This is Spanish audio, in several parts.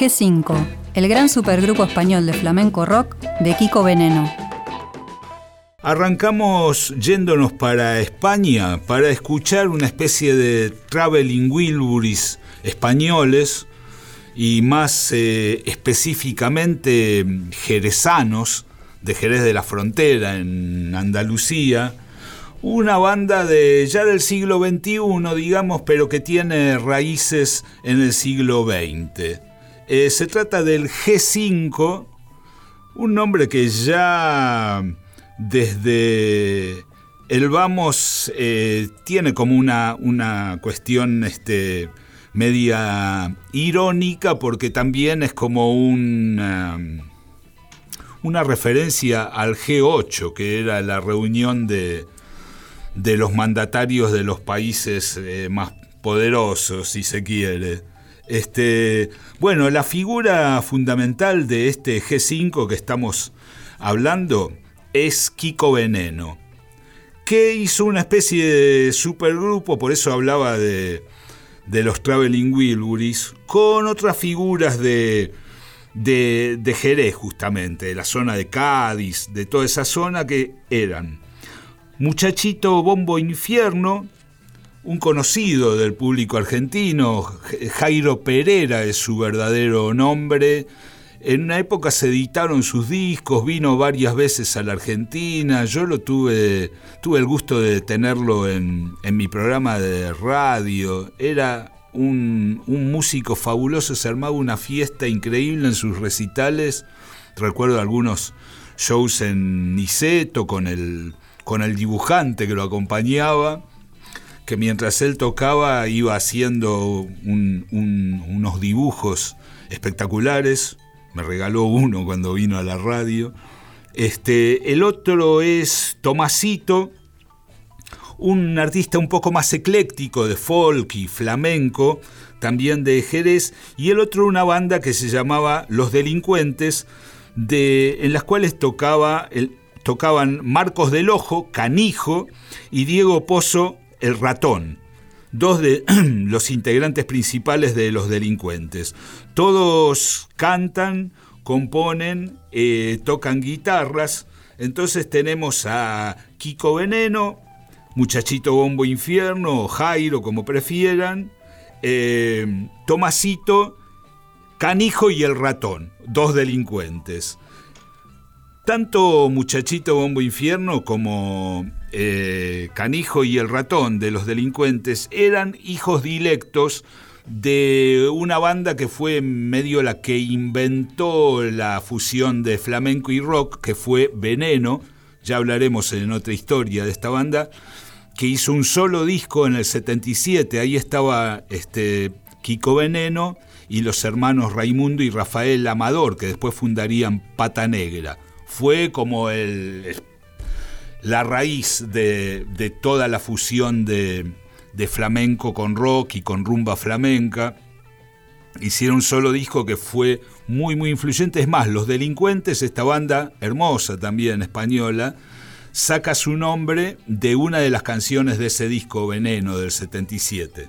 G5, el gran supergrupo español de flamenco rock de Kiko Veneno. Arrancamos yéndonos para España para escuchar una especie de traveling Wilburys españoles y más eh, específicamente jerezanos de Jerez de la Frontera en Andalucía. Una banda de ya del siglo XXI, digamos, pero que tiene raíces en el siglo XX. Eh, se trata del G5, un nombre que ya desde el Vamos eh, tiene como una, una cuestión este, media irónica porque también es como una, una referencia al G8, que era la reunión de, de los mandatarios de los países eh, más poderosos, si se quiere. Este, bueno, la figura fundamental de este G5 que estamos hablando es Kiko Veneno, que hizo una especie de supergrupo, por eso hablaba de, los Traveling Wilburys, con otras figuras de, de, de, Jerez justamente, de la zona de Cádiz, de toda esa zona que eran Muchachito Bombo Infierno, un conocido del público argentino, Jairo Pereira es su verdadero nombre, en una época se editaron sus discos, vino varias veces a la Argentina, yo lo tuve, tuve el gusto de tenerlo en, mi programa de radio, era un, músico fabuloso, se armaba una fiesta increíble en sus recitales, recuerdo algunos shows en Niceto con el, con el dibujante que lo acompañaba, que mientras él tocaba iba haciendo unos dibujos espectaculares, me regaló uno cuando vino a la radio. Este, el otro es Tomasito, un artista un poco más ecléctico de folk y flamenco, también de Jerez, y el otro una banda que se llamaba Los Delincuentes, de, en las cuales tocaba el, tocaban Marcos del Ojo, Canijo, y Diego Pozo, el ratón dos de los integrantes principales de los delincuentes. Todos cantan, componen, eh, tocan guitarras. Entonces tenemos a Kiko Veneno, Muchachito Bombo Infierno, Jairo, como prefieran, eh, Tomasito, Canijo y el ratón, dos delincuentes. Tanto Muchachito Bombo Infierno como eh, Canijo y el ratón de los delincuentes eran hijos dilectos de una banda que fue medio la que inventó la fusión de flamenco y rock, que fue Veneno, ya hablaremos en otra historia de esta banda, que hizo un solo disco en el 77, ahí estaba este, Kiko Veneno y los hermanos Raimundo y Rafael Amador, que después fundarían Pata Negra fue como el, la raíz de, toda la fusión de, flamenco con rock y con rumba flamenca. Hicieron un solo disco que fue muy, muy influyente. Es más, Los Delincuentes, esta banda hermosa también española, saca su nombre de una de las canciones de ese disco Veneno del 77.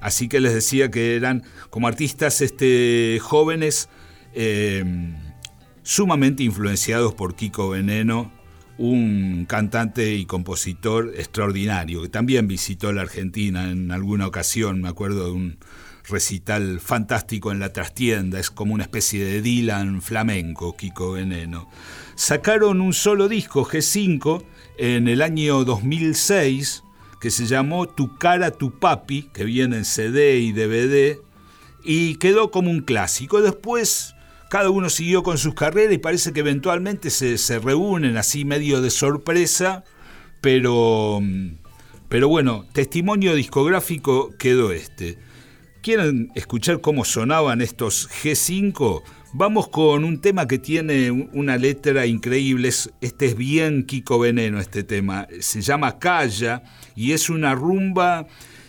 Así que les decía que eran como artistas este, jóvenes. Eh, sumamente influenciados por Kiko Veneno, un cantante y compositor extraordinario, que también visitó la Argentina en alguna ocasión, me acuerdo de un recital fantástico en la trastienda, es como una especie de Dylan flamenco, Kiko Veneno. Sacaron un solo disco, G5, en el año 2006, que se llamó Tu cara, tu papi, que viene en CD y DVD, y quedó como un clásico. Después cada uno siguió con sus carreras y parece que eventualmente se, reúnen así medio de sorpresa, pero, pero bueno, testimonio discográfico quedó este. ¿Quieren escuchar cómo sonaban estos G5? Vamos con un tema que tiene una letra increíble. Este es bien Kiko Veneno, este tema. Se llama Calla y es una rumba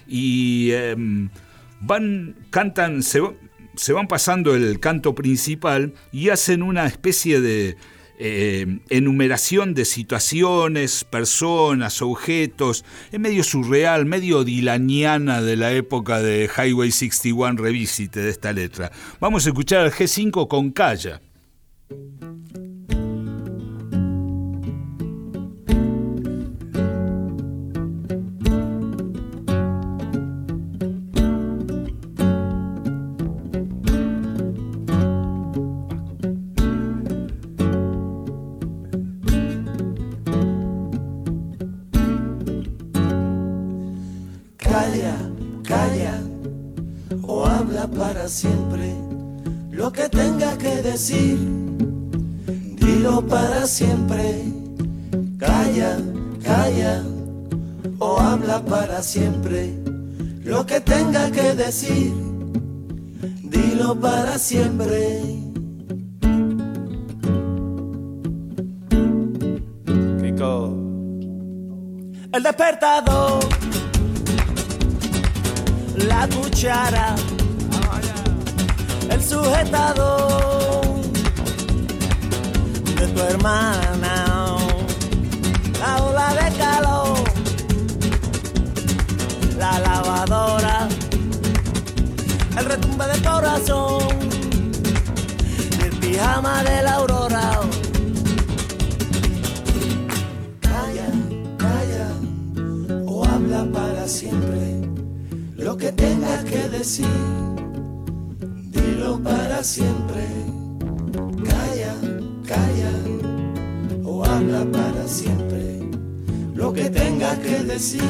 y em, van, cantan, se, se van pasando el canto principal y hacen una especie de eh, enumeración de situaciones, personas, objetos, es medio surreal, medio dilaniana de la época de Highway 61 Revisite de esta letra. Vamos a escuchar al G5 con Calla. Decir. Dilo para siempre. Calla, calla o habla para siempre lo que tenga que decir. Dilo para siempre. El despertador, la cuchara el sujetador tu hermana, la ola de calor, la lavadora, el retumbe del corazón, el pijama de la aurora. Calla, calla, o habla para siempre lo que tengas que decir para siempre. Calla, calla para siempre. Lo que tenga que decir,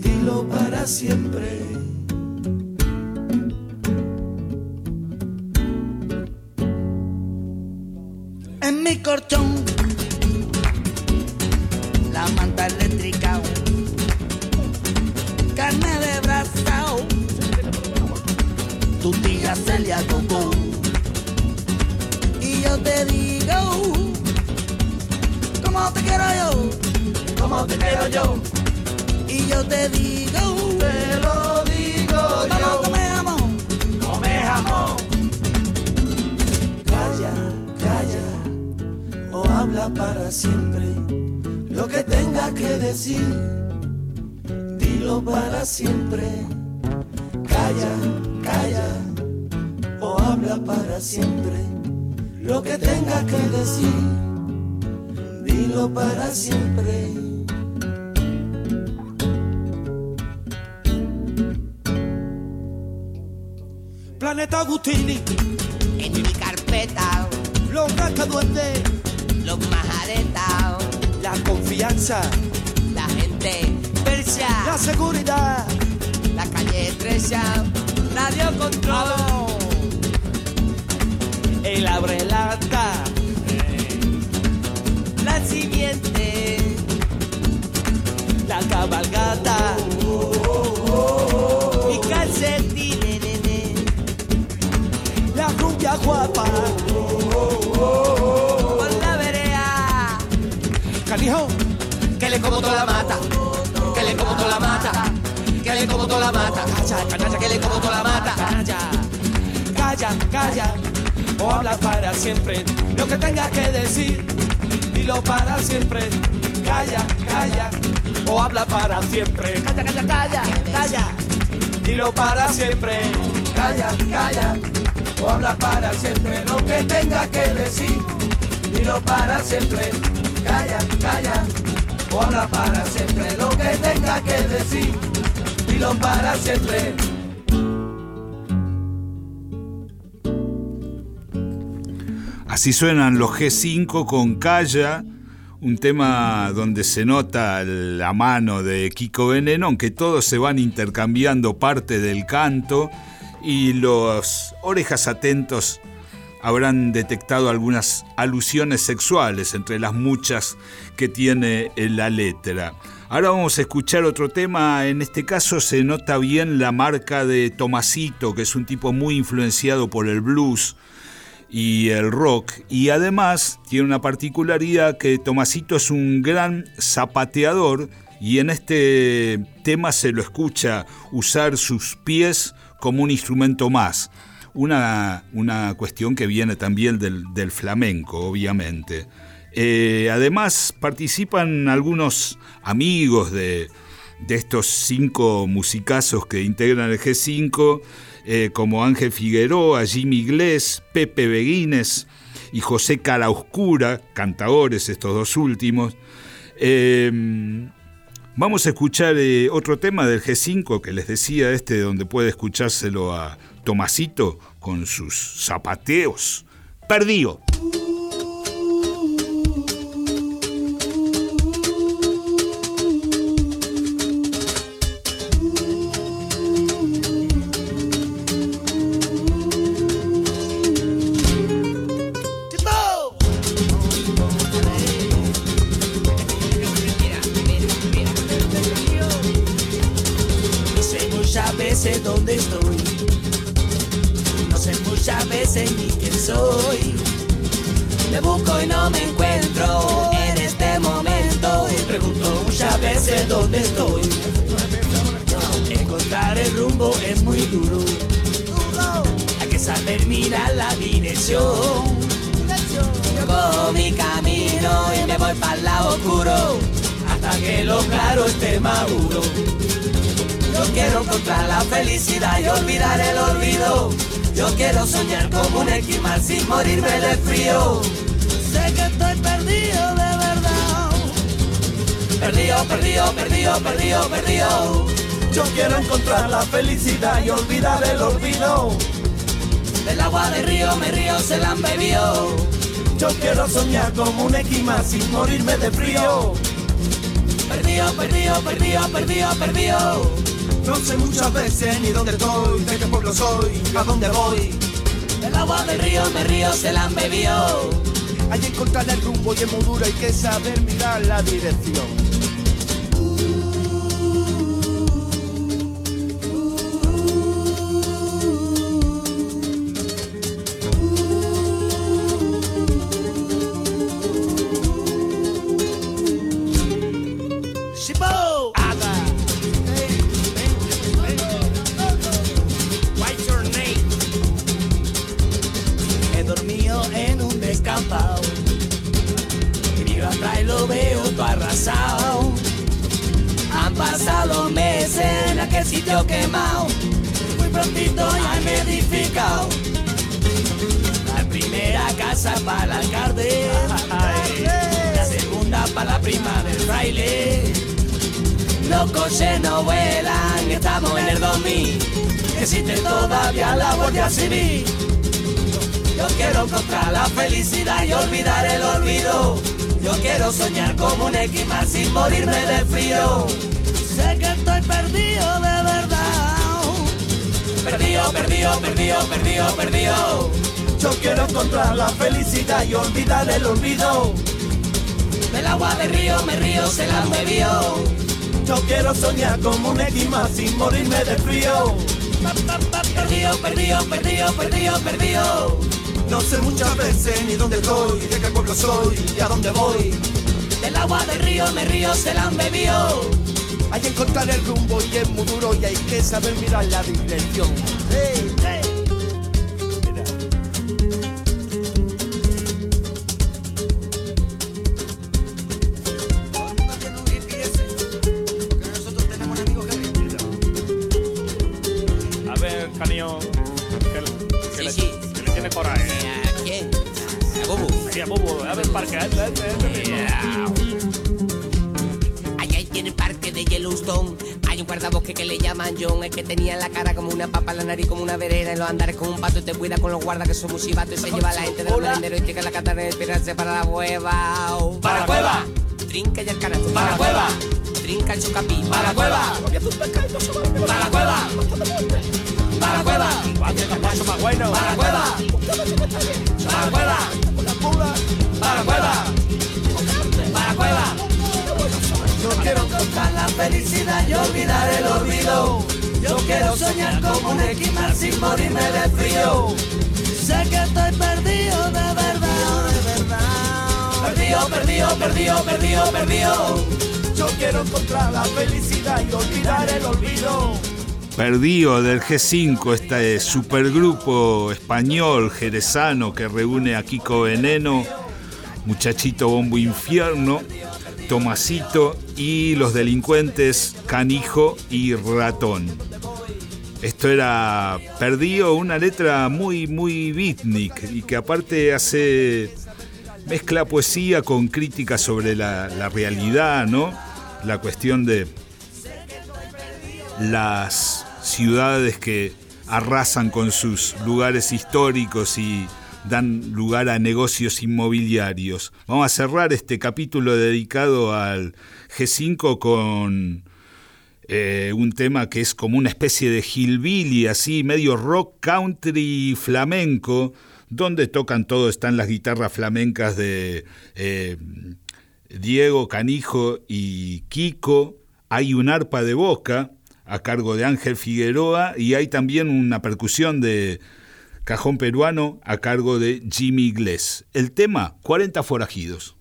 dilo para siempre. En mi corchón, la manta eléctrica, carne de brazo tu tía Celia Coco. Y yo te digo, ¿cómo te quiero yo? ¿Cómo te quiero yo? Y yo te digo, te lo digo yo. Come jamón, come jamón. Calla, calla, o habla para siempre. Lo que tenga que decir, dilo para siempre. Calla calla o habla para siempre. Lo que tenga que decir, dilo para siempre. Planeta Agustini, en mi carpeta, los rascaduendes, los majaretas, la confianza, la gente, Persia, la seguridad, la calle estrecha Radio Control. El abre lata. La cabalgata. Mi calcetín. La rubia guapa. Por la vereda. Canijo. Que le como toda la mata. Que le como toda la mata que le como toda la mata. Calla, calla, que le como toda la mata. Calla, calla, calla, o habla para siempre. Lo que tenga que decir, dilo para siempre. Calla, calla, o habla para siempre. Calla, calla, calla, calla. Dilo para siempre. Calla, calla, o habla para siempre. Lo que tenga que decir, dilo para siempre. Calla, calla, o habla para siempre. Lo que tenga que decir para siempre. Así suenan los G5 con Calla, un tema donde se nota la mano de Kiko Veneno, aunque todos se van intercambiando parte del canto y los orejas atentos habrán detectado algunas alusiones sexuales entre las muchas que tiene la letra. Ahora vamos a escuchar otro tema, en este caso se nota bien la marca de Tomasito, que es un tipo muy influenciado por el blues y el rock, y además tiene una particularidad que Tomasito es un gran zapateador y en este tema se lo escucha usar sus pies como un instrumento más. una, una cuestión que viene también del, flamenco, obviamente. Eh, además participan algunos amigos de, estos cinco musicazos que integran el G5, eh, como Ángel Figueroa, Jimmy Iglesias, Pepe Beguines y José Calaoscura, cantadores estos dos últimos. Eh, vamos a escuchar otro tema del G5 que les decía, este donde puede escuchárselo a Tomasito con sus zapateos. Perdido. sé dónde estoy. No sé muchas veces ni quién soy. Me busco y no me encuentro en este momento. Y pregunto muchas veces dónde estoy. Encontrar el rumbo es muy duro. Hay que saber mirar la dirección. Yo cojo mi camino y me voy para el lado oscuro. Hasta que lo claro esté maduro morirme de frío. Sé que estoy perdido de verdad. Perdido, perdido, perdido, perdido, perdido. Yo quiero encontrar la felicidad y olvidar el olvido. Del agua del río me río, se la han bebido. Yo quiero soñar como un esquima sin morirme de frío. Perdido, perdido, perdido, perdido, perdido. No sé muchas veces ni dónde estoy, de qué pueblo soy, a dónde voy. El agua del río me río, se la han bebido. Hay que encontrar el rumbo y es muy duro, hay que saber mirar la dirección. para el alcalde, la segunda para la prima del fraile. Los coches no vuelan, estamos en el 2000, existe todavía la Guardia Civil. Yo quiero encontrar la felicidad y olvidar el olvido. Yo quiero soñar como un esquimar sin morirme de frío. Sé que estoy perdido de verdad. Perdido, perdido, perdido, perdido, perdido. Yo quiero encontrar la felicidad y olvidar el olvido. Del agua del río me río, se la bebió. Yo quiero soñar como un esquima sin morirme de frío. Perdido, perdido, perdido, perdido, perdido. No sé muchas veces ni dónde estoy, de qué pueblo soy y a dónde voy. Del agua del río me río, se la han bebido. Hay que encontrar el rumbo y es muy duro y hay que saber mirar la dirección. Que tenía la cara como una papa, la nariz como una vereda, en los andares como un pato y te cuida con los guardas que son musibatos y se lleva a la gente del merendero y llega la cata de esperarse para la cueva. para la cueva. Trinca y el canasto. Para la cueva. Trinca el chocapi. Para la cueva. Para la cueva. Para la cueva. Para la cueva. Para la cueva. Para la cueva. Para la cueva. Para la cueva. Yo quiero encontrar la felicidad y olvidar el olvido. Yo quiero soñar como un esquimal sin morirme de frío. Sé que estoy perdido de verdad, de verdad. Perdido, perdido, perdido, perdido, perdido. Yo quiero encontrar la felicidad y olvidar el olvido. Perdido del G5, este supergrupo español jerezano que reúne a Kiko Veneno, Muchachito Bombo Infierno, Tomasito y los delincuentes Canijo y Ratón. Esto era Perdido, una letra muy, muy beatnik y que aparte hace. mezcla poesía con crítica sobre la, la realidad, ¿no? La cuestión de las ciudades que arrasan con sus lugares históricos y dan lugar a negocios inmobiliarios. Vamos a cerrar este capítulo dedicado al G5 con eh, un tema que es como una especie de hillbilly, así, medio rock, country, flamenco, donde tocan todo, están las guitarras flamencas de eh, Diego, Canijo y Kiko, hay un arpa de boca a cargo de Ángel Figueroa y hay también una percusión de cajón peruano a cargo de Jimmy Gless. El tema, 40 forajidos.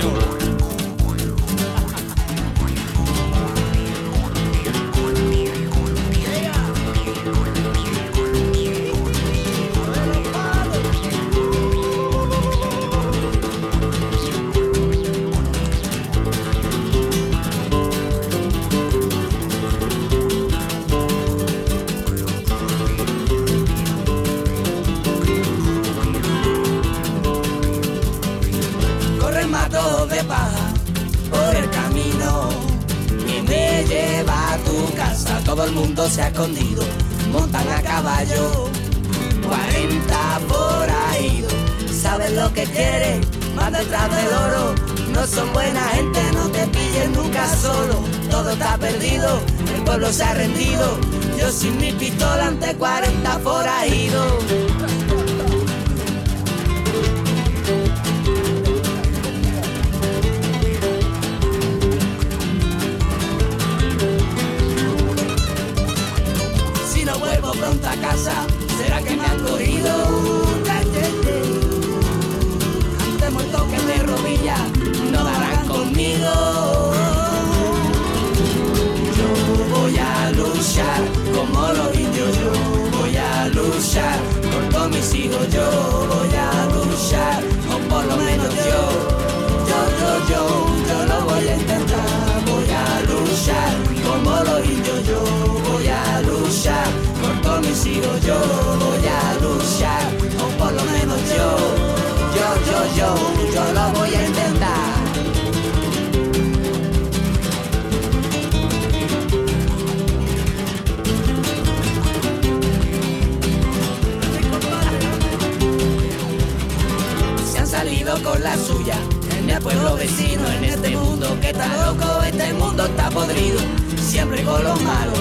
todo sin mi pistola ante 40 pueblo vecino, en este mundo que está loco, este mundo está podrido, siempre con lo malo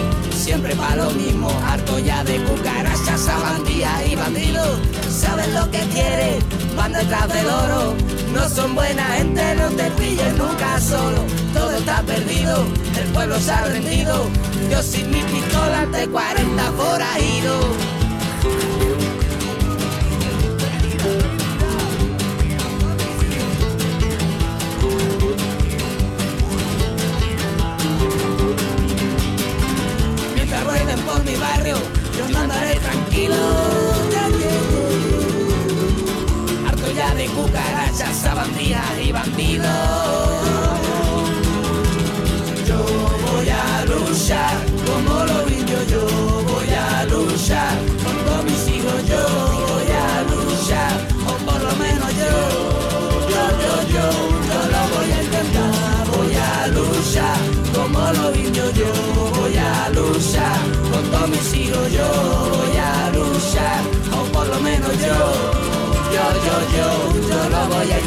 siempre para lo mismo, harto ya de cucarachas, sabandías y bandidos. Saben lo que quieren, van detrás del oro. No son buena gente, no te pillen nunca solo. Todo está perdido, el pueblo se ha rendido. Yo sin mi pistola ante 40 forajidos. Yo no andaré tranquilo. Harto ya de cucarachas, sabandías y bandidos. A yo voy a luchar voy a